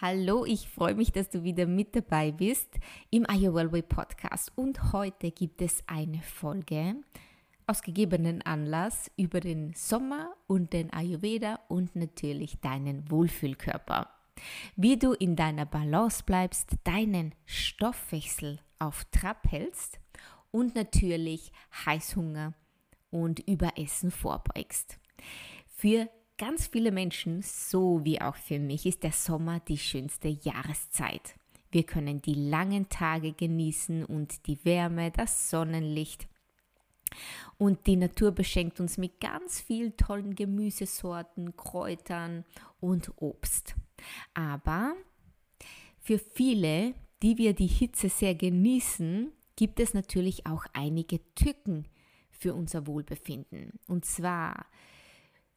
Hallo, ich freue mich, dass du wieder mit dabei bist im Ayurveda Podcast. Und heute gibt es eine Folge aus gegebenen Anlass über den Sommer und den Ayurveda und natürlich deinen Wohlfühlkörper. Wie du in deiner Balance bleibst, deinen Stoffwechsel auf Trab hältst und natürlich Heißhunger und Überessen vorbeugst. Für ganz viele Menschen, so wie auch für mich, ist der Sommer die schönste Jahreszeit. Wir können die langen Tage genießen und die Wärme, das Sonnenlicht. Und die Natur beschenkt uns mit ganz vielen tollen Gemüsesorten, Kräutern und Obst. Aber für viele, die wir die Hitze sehr genießen, gibt es natürlich auch einige Tücken für unser Wohlbefinden. Und zwar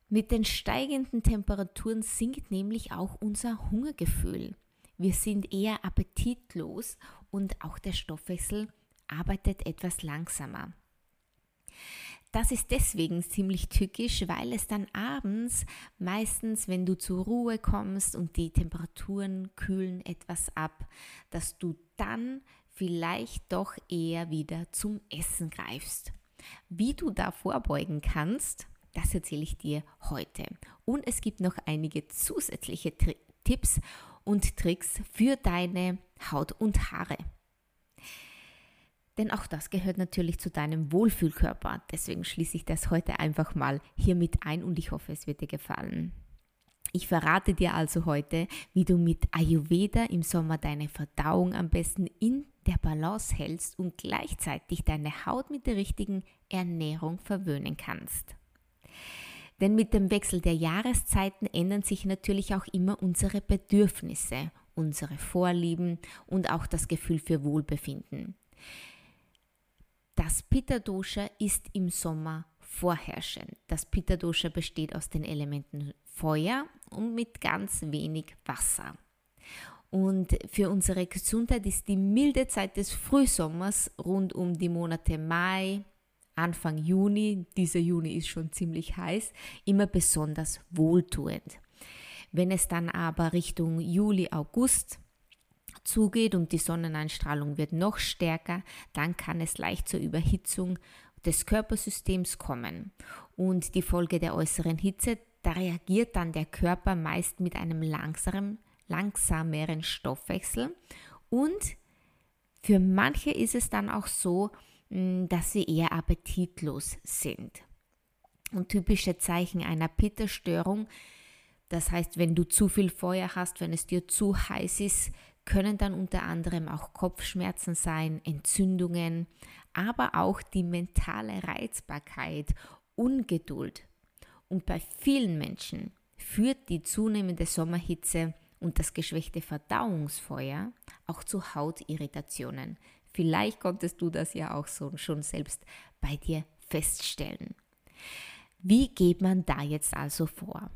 mit den steigenden Temperaturen sinkt nämlich auch unser Hungergefühl. Wir sind eher appetitlos und auch der Stoffwechsel arbeitet etwas langsamer. Das ist deswegen ziemlich tückisch, weil es dann abends meistens, wenn du zur Ruhe kommst und die Temperaturen kühlen etwas ab, dass du dann vielleicht doch eher wieder zum Essen greifst. Wie du da vorbeugen kannst, das erzähle ich dir heute. Und es gibt noch einige zusätzliche Tri Tipps und Tricks für deine Haut und Haare. Denn auch das gehört natürlich zu deinem Wohlfühlkörper. Deswegen schließe ich das heute einfach mal hier mit ein und ich hoffe, es wird dir gefallen. Ich verrate dir also heute, wie du mit Ayurveda im Sommer deine Verdauung am besten in der Balance hältst und gleichzeitig deine Haut mit der richtigen Ernährung verwöhnen kannst. Denn mit dem Wechsel der Jahreszeiten ändern sich natürlich auch immer unsere Bedürfnisse, unsere Vorlieben und auch das Gefühl für Wohlbefinden. Das Pitta-Dosha ist im Sommer vorherrschend. Das Pitta-Dosha besteht aus den Elementen Feuer und mit ganz wenig Wasser. Und für unsere Gesundheit ist die milde Zeit des Frühsommers rund um die Monate Mai, Anfang Juni, dieser Juni ist schon ziemlich heiß, immer besonders wohltuend. Wenn es dann aber Richtung Juli, August zugeht und die Sonneneinstrahlung wird noch stärker, dann kann es leicht zur Überhitzung des Körpersystems kommen. Und die Folge der äußeren Hitze, da reagiert dann der Körper meist mit einem langsamen, langsameren Stoffwechsel. Und für manche ist es dann auch so, dass sie eher appetitlos sind. Und typische Zeichen einer Pitta-Störung, das heißt, wenn du zu viel Feuer hast, wenn es dir zu heiß ist, können dann unter anderem auch Kopfschmerzen sein, Entzündungen, aber auch die mentale Reizbarkeit, Ungeduld. Und bei vielen Menschen führt die zunehmende Sommerhitze und das geschwächte Verdauungsfeuer auch zu Hautirritationen, Vielleicht konntest du das ja auch so schon selbst bei dir feststellen. Wie geht man da jetzt also vor?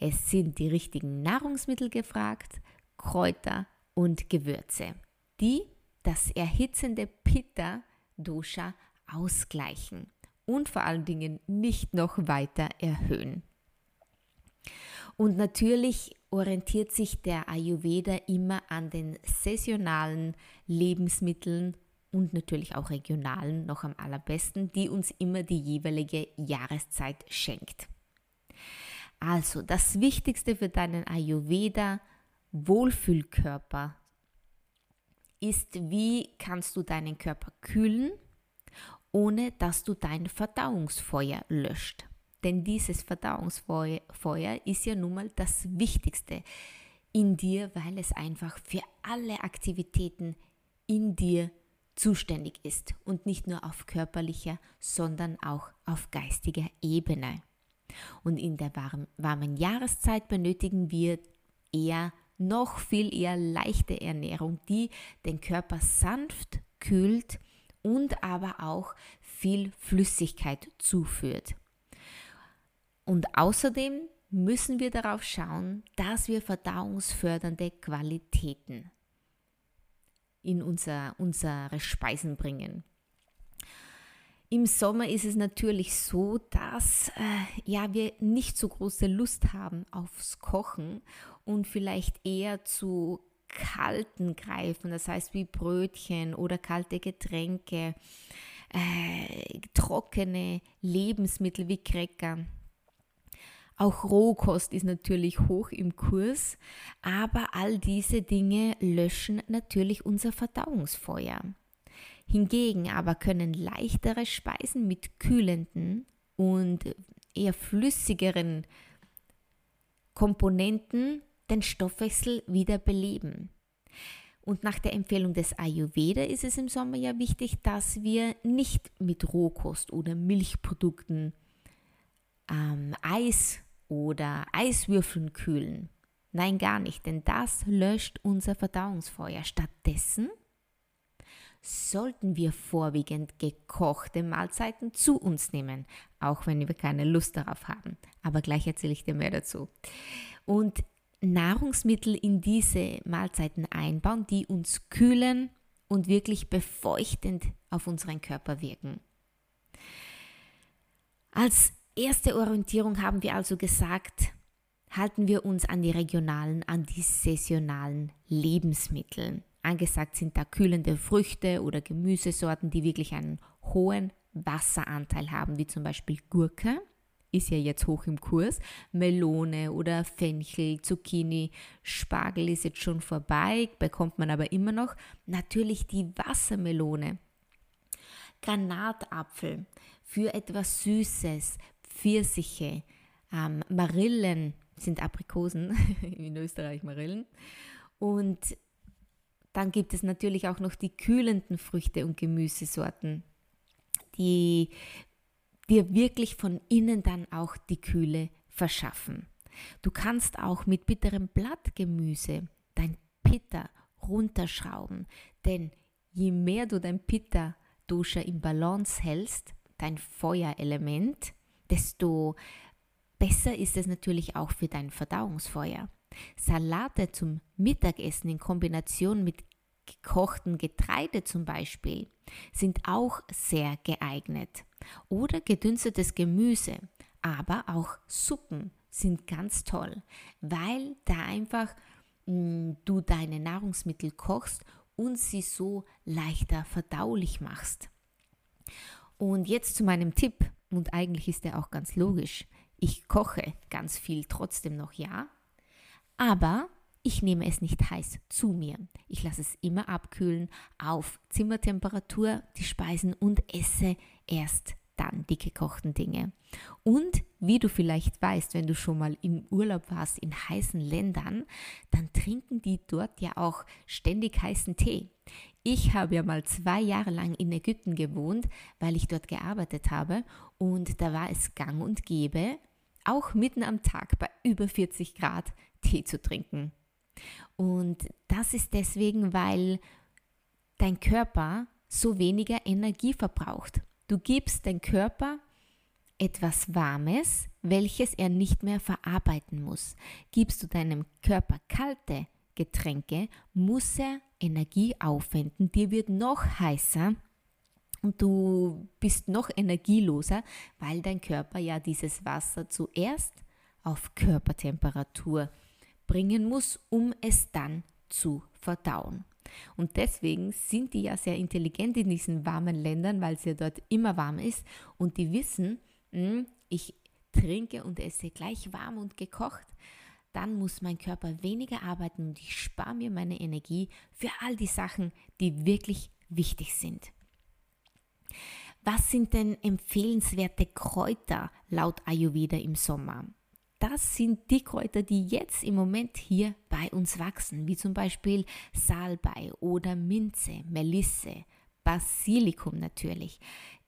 Es sind die richtigen Nahrungsmittel gefragt, Kräuter und Gewürze, die das erhitzende Pitta-Dosha ausgleichen und vor allen Dingen nicht noch weiter erhöhen. Und natürlich orientiert sich der Ayurveda immer an den saisonalen Lebensmitteln und natürlich auch regionalen noch am allerbesten, die uns immer die jeweilige Jahreszeit schenkt. Also das Wichtigste für deinen Ayurveda Wohlfühlkörper ist, wie kannst du deinen Körper kühlen, ohne dass du dein Verdauungsfeuer löscht. Denn dieses Verdauungsfeuer ist ja nun mal das Wichtigste in dir, weil es einfach für alle Aktivitäten in dir zuständig ist und nicht nur auf körperlicher, sondern auch auf geistiger Ebene. Und in der warmen Jahreszeit benötigen wir eher noch viel eher leichte Ernährung, die den Körper sanft kühlt und aber auch viel Flüssigkeit zuführt. Und außerdem müssen wir darauf schauen, dass wir verdauungsfördernde Qualitäten in unser, unsere Speisen bringen. Im Sommer ist es natürlich so, dass äh, ja, wir nicht so große Lust haben aufs Kochen und vielleicht eher zu kalten greifen, das heißt wie Brötchen oder kalte Getränke, äh, trockene Lebensmittel wie Cracker. Auch Rohkost ist natürlich hoch im Kurs, aber all diese Dinge löschen natürlich unser Verdauungsfeuer. Hingegen aber können leichtere Speisen mit kühlenden und eher flüssigeren Komponenten den Stoffwechsel wieder beleben. Und nach der Empfehlung des Ayurveda ist es im Sommer ja wichtig, dass wir nicht mit Rohkost oder Milchprodukten ähm, Eis oder Eiswürfeln kühlen. Nein, gar nicht, denn das löscht unser Verdauungsfeuer. Stattdessen sollten wir vorwiegend gekochte Mahlzeiten zu uns nehmen, auch wenn wir keine Lust darauf haben. Aber gleich erzähle ich dir mehr dazu. Und Nahrungsmittel in diese Mahlzeiten einbauen, die uns kühlen und wirklich befeuchtend auf unseren Körper wirken. Als erste Orientierung haben wir also gesagt, halten wir uns an die regionalen, an die saisonalen Lebensmittel. Angesagt sind da kühlende Früchte oder Gemüsesorten, die wirklich einen hohen Wasseranteil haben, wie zum Beispiel Gurke, ist ja jetzt hoch im Kurs, Melone oder Fenchel, Zucchini, Spargel ist jetzt schon vorbei, bekommt man aber immer noch. Natürlich die Wassermelone, Granatapfel für etwas Süßes, Pfirsiche, ähm, Marillen sind Aprikosen, in Österreich Marillen und dann gibt es natürlich auch noch die kühlenden Früchte und Gemüsesorten, die dir wirklich von innen dann auch die Kühle verschaffen. Du kannst auch mit bitterem Blattgemüse dein Pitta runterschrauben, denn je mehr du dein Pitta Dosha im Balance hältst, dein Feuerelement, desto besser ist es natürlich auch für dein Verdauungsfeuer. Salate zum Mittagessen in Kombination mit gekochten Getreide zum Beispiel sind auch sehr geeignet. Oder gedünstetes Gemüse, aber auch Suppen sind ganz toll, weil da einfach mh, mm, du deine Nahrungsmittel kochst und sie so leichter verdaulich machst. Und jetzt zu meinem Tipp, und eigentlich ist der auch ganz logisch. Ich koche ganz viel trotzdem noch, ja, aber ich nehme es nicht heiß zu mir. Ich lasse es immer abkühlen auf Zimmertemperatur, die Speisen und esse erst dann die gekochten Dinge. Und wie du vielleicht weißt, wenn du schon mal im Urlaub warst in heißen Ländern, dann trinken die dort ja auch ständig heißen Tee. Ich habe ja mal zwei Jahre lang in Ägypten gewohnt, weil ich dort gearbeitet habe und da war es gang und gäbe, auch mitten am Tag bei über 40 Grad Tee zu trinken. Und das ist deswegen, weil dein Körper so weniger Energie verbraucht. Du gibst dein Körper etwas Warmes, welches er nicht mehr verarbeiten muss. Gibst du deinem Körper kalte Getränke, muss er Energie aufwenden. Dir wird noch heißer und du bist noch energieloser, weil dein Körper ja dieses Wasser zuerst auf Körpertemperatur bringen muss, um es dann zu verdauen. Und deswegen sind die ja sehr intelligent in diesen warmen Ländern, weil es ja dort immer warm ist und die wissen, hm, ich trinke und esse gleich warm und gekocht, dann muss mein Körper weniger arbeiten und ich spare mir meine Energie für all die Sachen, die wirklich wichtig sind. Was sind denn empfehlenswerte Kräuter laut Ayurveda im Sommer? Das sind die Kräuter, die jetzt im Moment hier bei uns wachsen, wie zum Beispiel Salbei oder Minze, Melisse, Basilikum natürlich,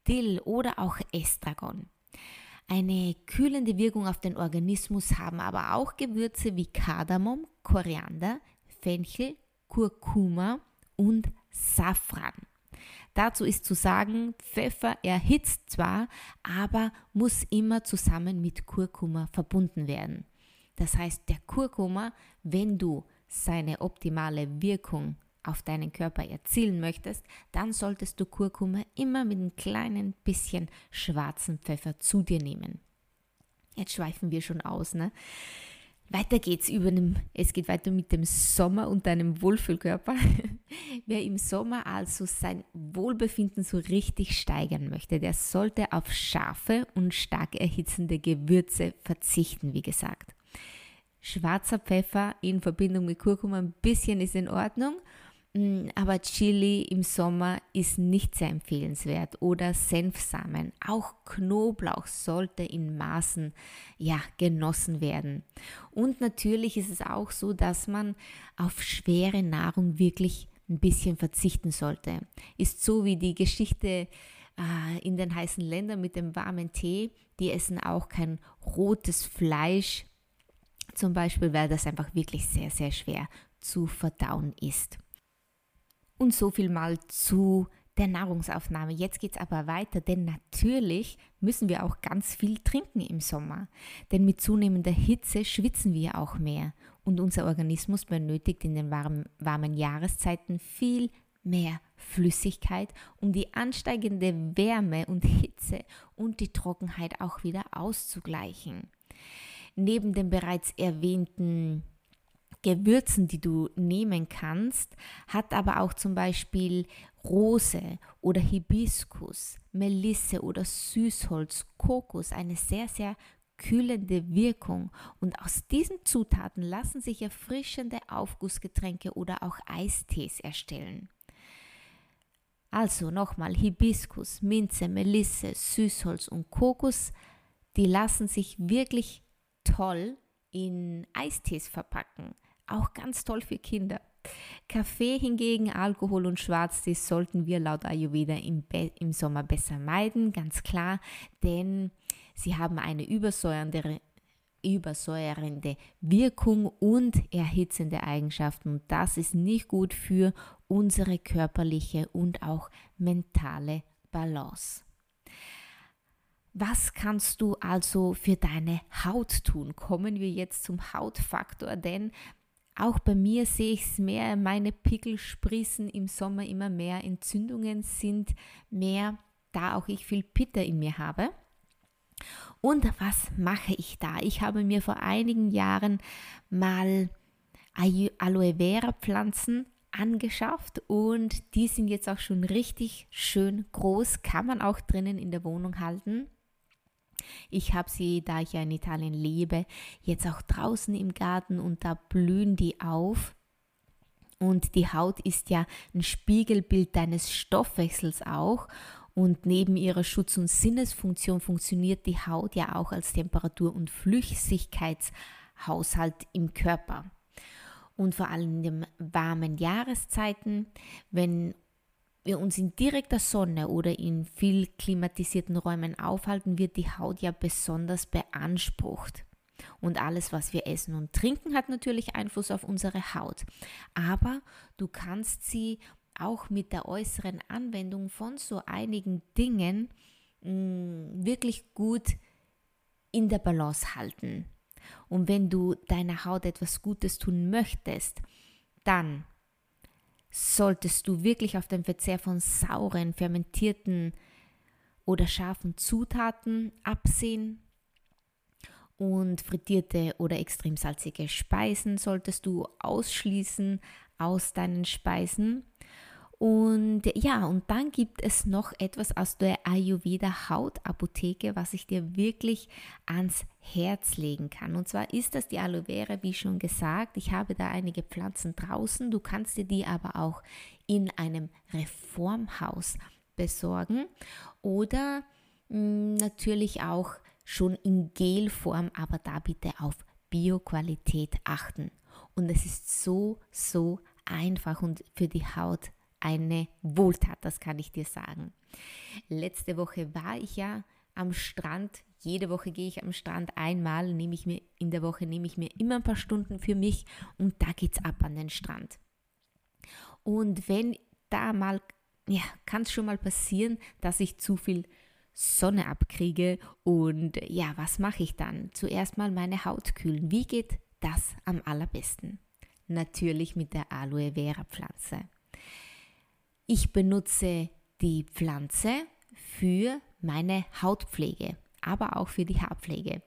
Dill oder auch Estragon. Eine kühlende Wirkung auf den Organismus haben aber auch Gewürze wie Kardamom, Koriander, Fenchel, Kurkuma und Safran. Dazu ist zu sagen, Pfeffer erhitzt zwar, aber muss immer zusammen mit Kurkuma verbunden werden. Das heißt, der Kurkuma, wenn du seine optimale Wirkung auf deinen Körper erzielen möchtest, dann solltest du Kurkuma immer mit einem kleinen bisschen schwarzen Pfeffer zu dir nehmen. Jetzt schweifen wir schon aus, ne? Weiter geht's über dem, es geht weiter mit dem Sommer und deinem Wohlfühlkörper. Wer im Sommer also sein Wohlbefinden so richtig steigern möchte, der sollte auf scharfe und stark erhitzende Gewürze verzichten, wie gesagt. Schwarzer Pfeffer in Verbindung mit Kurkuma ein bisschen ist in Ordnung aber Chili im Sommer ist nicht sehr empfehlenswert oder Senfsamen. Auch Knoblauch sollte in Maßen ja, genossen werden. Und natürlich ist es auch so, dass man auf schwere Nahrung wirklich ein bisschen verzichten sollte. Ist so wie die Geschichte äh, in den heißen Ländern mit dem warmen Tee. Die essen auch kein rotes Fleisch zum Beispiel, weil das einfach wirklich sehr, sehr schwer zu verdauen ist. Und so viel mal zu der Nahrungsaufnahme. Jetzt geht es aber weiter, denn natürlich müssen wir auch ganz viel trinken im Sommer. Denn mit zunehmender Hitze schwitzen wir auch mehr und unser Organismus benötigt in den warmen, warmen Jahreszeiten viel mehr Flüssigkeit, um die ansteigende Wärme und Hitze und die Trockenheit auch wieder auszugleichen. Neben den bereits erwähnten Gewürzen, die du nehmen kannst, hat aber auch zum Beispiel Rose oder Hibiskus, Melisse oder Süßholz, Kokos eine sehr, sehr kühlende Wirkung und aus diesen Zutaten lassen sich erfrischende Aufgussgetränke oder auch Eistees erstellen. Also nochmal Hibiskus, Minze, Melisse, Süßholz und Kokos, die lassen sich wirklich toll in Eistees verpacken. Auch ganz toll für Kinder. Kaffee hingegen, Alkohol und Schwarztee sollten wir laut Ayurveda im, im Sommer besser meiden, ganz klar, denn sie haben eine übersäuernde, übersäuerende Wirkung und erhitzende Eigenschaften. Und das ist nicht gut für unsere körperliche und auch mentale Balance. Was kannst du also für deine Haut tun? Kommen wir jetzt zum Hautfaktor, denn auch bei mir sehe ich es mehr, meine Pickel sprießen im Sommer immer mehr, Entzündungen sind mehr, da auch ich viel Pitter in mir habe. Und was mache ich da? Ich habe mir vor einigen Jahren mal Aloe Vera Pflanzen angeschafft und die sind jetzt auch schon richtig schön groß, kann man auch drinnen in der Wohnung halten. Ich habe sie, da ich ja in Italien lebe, jetzt auch draußen im Garten und da blühen die auf. Und die Haut ist ja ein Spiegelbild deines Stoffwechsels auch. Und neben ihrer Schutz- und Sinnesfunktion funktioniert die Haut ja auch als Temperatur- und Flüssigkeitshaushalt im Körper. Und vor allem in den warmen Jahreszeiten, wenn wir uns in direkter Sonne oder in viel klimatisierten Räumen aufhalten, wird die Haut ja besonders beansprucht. Und alles, was wir essen und trinken, hat natürlich Einfluss auf unsere Haut. Aber du kannst sie auch mit der äußeren Anwendung von so einigen Dingen mh, mm, wirklich gut in der Balance halten. Und wenn du deiner Haut etwas Gutes tun möchtest, dann solltest du wirklich auf den Verzehr von sauren, fermentierten oder scharfen Zutaten absehen. Und frittierte oder extrem salzige Speisen solltest du ausschließen aus deinen Speisen. Und ja, und dann gibt es noch etwas aus der Ayurveda Hautapotheke, was ich dir wirklich ans Herz legen kann. Und zwar ist das die Aloe Vera, wie schon gesagt. Ich habe da einige Pflanzen draußen. Du kannst dir die aber auch in einem Reformhaus besorgen oder mh, hm, natürlich auch schon in Gelform, aber da bitte auf Bioqualität achten. Und es ist so, so einfach und für die Haut eine Wohltat, das kann ich dir sagen. Letzte Woche war ich ja am Strand. Jede Woche gehe ich am Strand einmal, nehme ich mir in der Woche nehme ich mir immer ein paar Stunden für mich und da geht's ab an den Strand. Und wenn da mal ja, kann es schon mal passieren, dass ich zu viel Sonne abkriege. Und ja, was mache ich dann? Zuerst mal meine Haut kühlen. Wie geht das am allerbesten? Natürlich mit der Aloe Vera Pflanze. Ich benutze die Pflanze für meine Hautpflege, aber auch für die Haarpflege.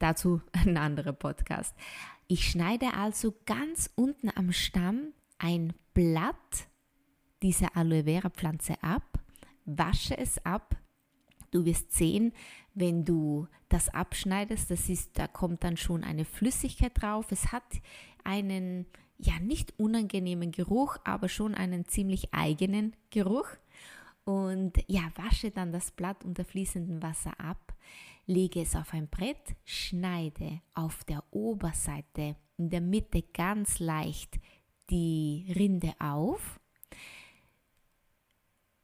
Dazu ein anderer Podcast. Ich schneide also ganz unten am Stamm ein Blatt dieser Aloe Vera Pflanze ab, wasche es ab. Du wirst sehen, wenn du das abschneidest, das ist, da kommt dann schon eine Flüssigkeit drauf. Es hat einen ja nicht unangenehmen Geruch, aber schon einen ziemlich eigenen Geruch. Und ja, wasche dann das Blatt unter fließendem Wasser ab, lege es auf ein Brett, schneide auf der Oberseite in der Mitte ganz leicht die Rinde auf,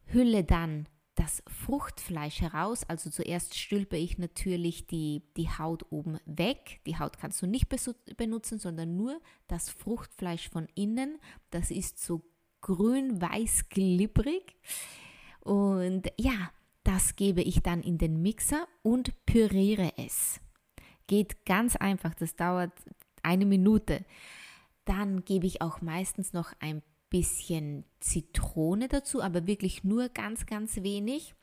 hülle dann das Fruchtfleisch heraus. Also zuerst stülpe ich natürlich die, die Haut oben weg. Die Haut kannst du nicht benutzen, sondern nur das Fruchtfleisch von innen. Das ist so grün-weiß glibberig. Und ja, das gebe ich dann in den Mixer und püriere es. Geht ganz einfach, das dauert eine Minute. Dann gebe ich auch meistens noch ein bisschen Zitrone dazu, aber wirklich nur ganz, ganz wenig.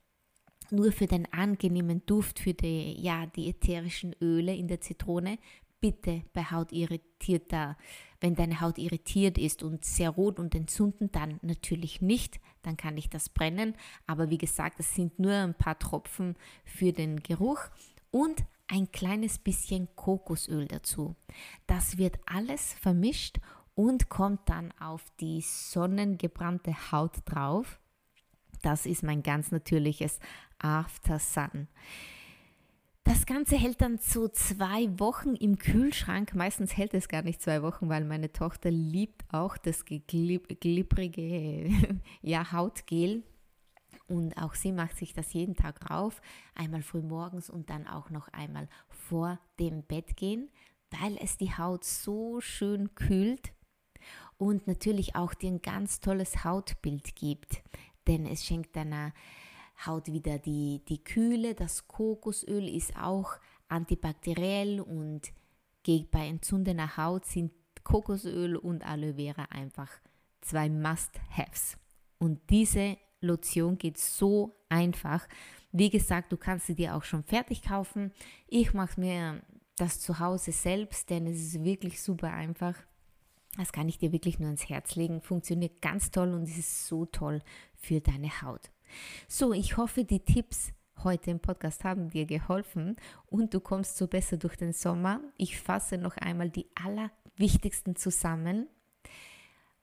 Nur für den angenehmen Duft, für die, ja, die ätherischen Öle in der Zitrone. Bitte bei Haut irritierter, wenn deine Haut irritiert ist und sehr rot und entzünden, dann natürlich nicht, dann kann ich das brennen. Aber wie gesagt, es sind nur ein paar Tropfen für den Geruch und ein kleines bisschen Kokosöl dazu. Das wird alles vermischt und kommt dann auf die sonnengebrannte Haut drauf. Das ist mein ganz natürliches After Sun. Das Ganze hält dann so zwei Wochen im Kühlschrank. Meistens hält es gar nicht zwei Wochen, weil meine Tochter liebt auch das glibbrige ja, Hautgel. Und auch sie macht sich das jeden Tag rauf, einmal früh morgens und dann auch noch einmal vor dem Bett gehen, weil es die Haut so schön kühlt und natürlich auch dir ein ganz tolles Hautbild gibt, denn es schenkt deiner Haut wieder die, die Kühle. Das Kokosöl ist auch antibakteriell und bei entzündeter Haut sind Kokosöl und Aloe Vera einfach zwei Must-Haves. Und diese Lotion geht so einfach. Wie gesagt, du kannst sie dir auch schon fertig kaufen. Ich mache mir das zu Hause selbst, denn es ist wirklich super einfach. Das kann ich dir wirklich nur ins Herz legen. Funktioniert ganz toll und ist so toll für deine Haut. So, ich hoffe, die Tipps heute im Podcast haben dir geholfen und du kommst so besser durch den Sommer. Ich fasse noch einmal die allerwichtigsten zusammen.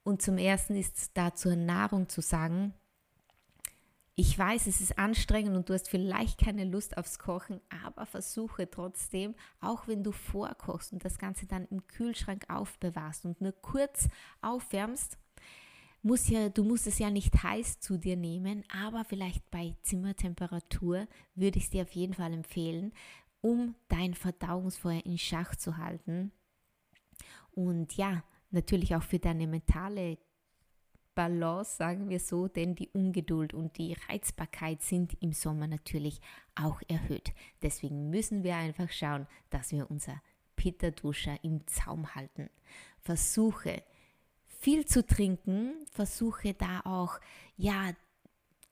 Und zum ersten ist da zur Nahrung zu sagen, ich weiß, es ist anstrengend und du hast vielleicht keine Lust aufs Kochen, aber versuche trotzdem, auch wenn du vorkochst und das Ganze dann im Kühlschrank aufbewahrst und nur kurz aufwärmst, muss ja, du musst es ja nicht heiß zu dir nehmen, aber vielleicht bei Zimmertemperatur würde ich es dir auf jeden Fall empfehlen, um dein Verdauungsfeuer in Schach zu halten. Und ja, natürlich auch für deine mentale Balance, sagen wir so, denn die Ungeduld und die Reizbarkeit sind im Sommer natürlich auch erhöht. Deswegen müssen wir einfach schauen, dass wir unser Pitta-Duscher im Zaum halten. Versuche viel zu trinken, versuche da auch ja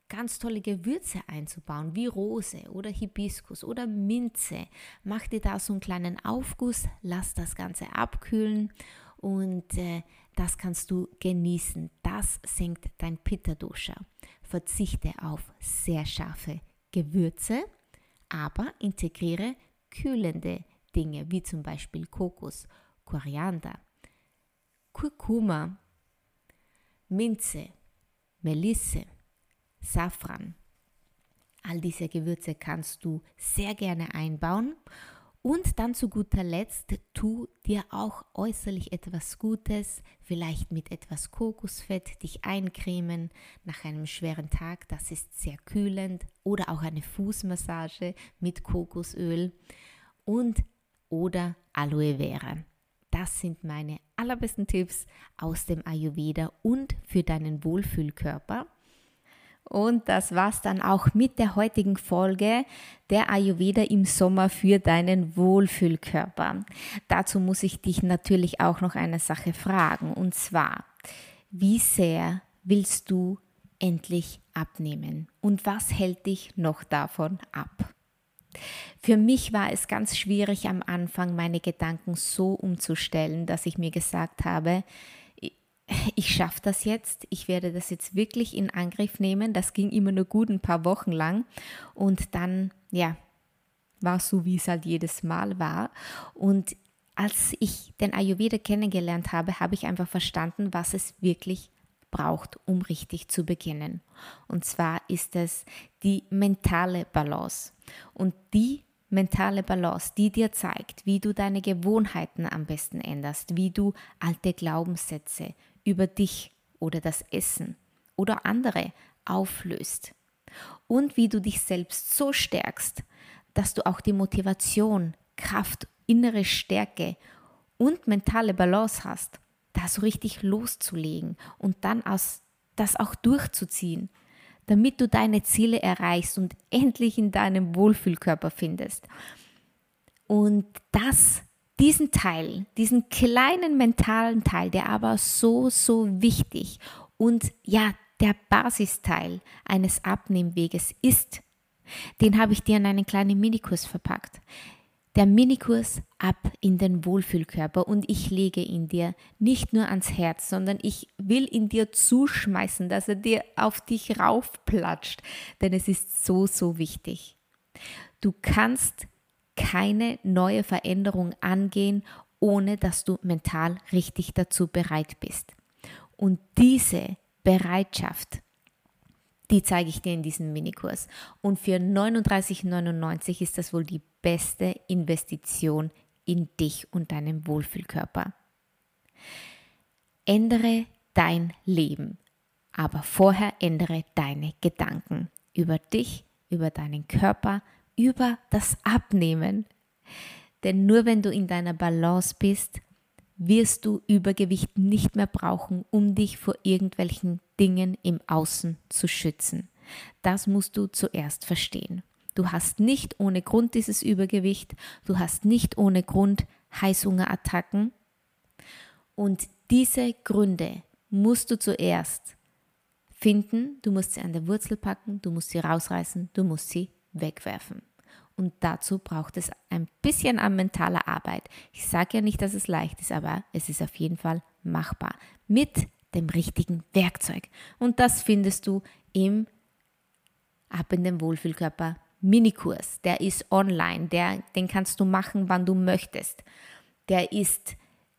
ganz tolle Gewürze einzubauen, wie Rose oder Hibiskus oder Minze. Mach dir da so einen kleinen Aufguss, lass das Ganze abkühlen und äh, das kannst du genießen. Das senkt dein Pitta-Dosha. Verzichte auf sehr scharfe Gewürze, aber integriere kühlende Dinge wie zum Beispiel Kokos, Koriander, Kurkuma, Minze, Melisse, Safran. All diese Gewürze kannst du sehr gerne einbauen und dann zu guter Letzt, tu dir auch äußerlich etwas Gutes, vielleicht mit etwas Kokosfett dich eincremen nach einem schweren Tag, das ist sehr kühlend, oder auch eine Fußmassage mit Kokosöl und oder Aloe Vera. Das sind meine allerbesten Tipps aus dem Ayurveda und für deinen Wohlfühlkörper. Und das war's dann auch mit der heutigen Folge der Ayurveda im Sommer für deinen Wohlfühlkörper. Dazu muss ich dich natürlich auch noch eine Sache fragen. Und zwar, wie sehr willst du endlich abnehmen? Und was hält dich noch davon ab? Für mich war es ganz schwierig am Anfang, meine Gedanken so umzustellen, dass ich mir gesagt habe, ich schaffe das jetzt, ich werde das jetzt wirklich in Angriff nehmen. Das ging immer nur gut ein paar Wochen lang und dann, ja, war es so, wie es halt jedes Mal war. Und als ich den Ayurveda kennengelernt habe, habe ich einfach verstanden, was es wirklich braucht, um richtig zu beginnen. Und zwar ist es die mentale Balance. Und die mentale Balance, die dir zeigt, wie du deine Gewohnheiten am besten änderst, wie du alte Glaubenssätze über dich oder das Essen oder andere auflöst und wie du dich selbst so stärkst, dass du auch die Motivation, Kraft, innere Stärke und mentale Balance hast, da so richtig loszulegen und dann aus, das auch durchzuziehen, damit du deine Ziele erreichst und endlich in deinem Wohlfühlkörper findest. Und das diesen Teil, diesen kleinen mentalen Teil, der aber so, so wichtig und ja, der Basisteil eines Abnehmweges ist, den habe ich dir in einen kleinen Minikurs verpackt. Der Minikurs ab in den Wohlfühlkörper und ich lege ihn dir nicht nur ans Herz, sondern ich will ihn dir zuschmeißen, dass er dir auf dich raufplatscht, denn es ist so, so wichtig. Du kannst keine neue Veränderung angehen, ohne dass du mental richtig dazu bereit bist. Und diese Bereitschaft, die zeige ich dir in diesem Minikurs. Und für 39,99 ist das wohl die beste Investition in dich und deinen Wohlfühlkörper. Ändere dein Leben, aber vorher ändere deine Gedanken über dich, über deinen Körper, über das Abnehmen. Denn nur wenn du in deiner Balance bist, wirst du Übergewicht nicht mehr brauchen, um dich vor irgendwelchen Dingen im Außen zu schützen. Das musst du zuerst verstehen. Du hast nicht ohne Grund dieses Übergewicht, du hast nicht ohne Grund Heißhungerattacken. Und diese Gründe musst du zuerst finden, du musst sie an der Wurzel packen, du musst sie rausreißen, du musst sie wegwerfen. Und dazu braucht es ein bisschen an mentaler Arbeit. Ich sage ja nicht, dass es leicht ist, aber es ist auf jeden Fall machbar. Mit dem richtigen Werkzeug. Und das findest du im Ab in den Wohlfühlkörper Minikurs. Der ist online. Der, den kannst du machen, wann du möchtest. Der ist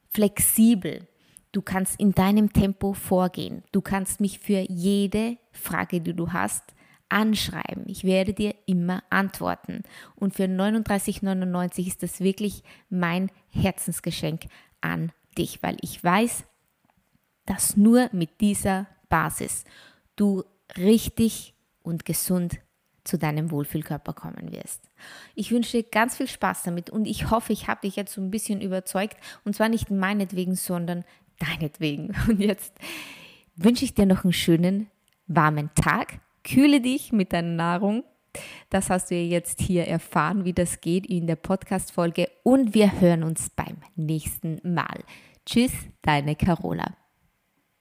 flexibel. Du kannst in deinem Tempo vorgehen. Du kannst mich für jede Frage, die du hast, anschreiben. Ich werde dir immer antworten. Und für 39,99 ist das wirklich mein Herzensgeschenk an dich, weil ich weiß, dass nur mit dieser Basis du richtig und gesund zu deinem Wohlfühlkörper kommen wirst. Ich wünsche dir ganz viel Spaß damit und ich hoffe, ich habe dich jetzt so ein bisschen überzeugt und zwar nicht meinetwegen, sondern deinetwegen. Und jetzt wünsche ich dir noch einen schönen, warmen Tag Kühle dich mit deiner Nahrung. Das hast du jetzt hier erfahren, wie das geht in der Podcast-Folge und wir hören uns beim nächsten Mal. Tschüss, deine Carola.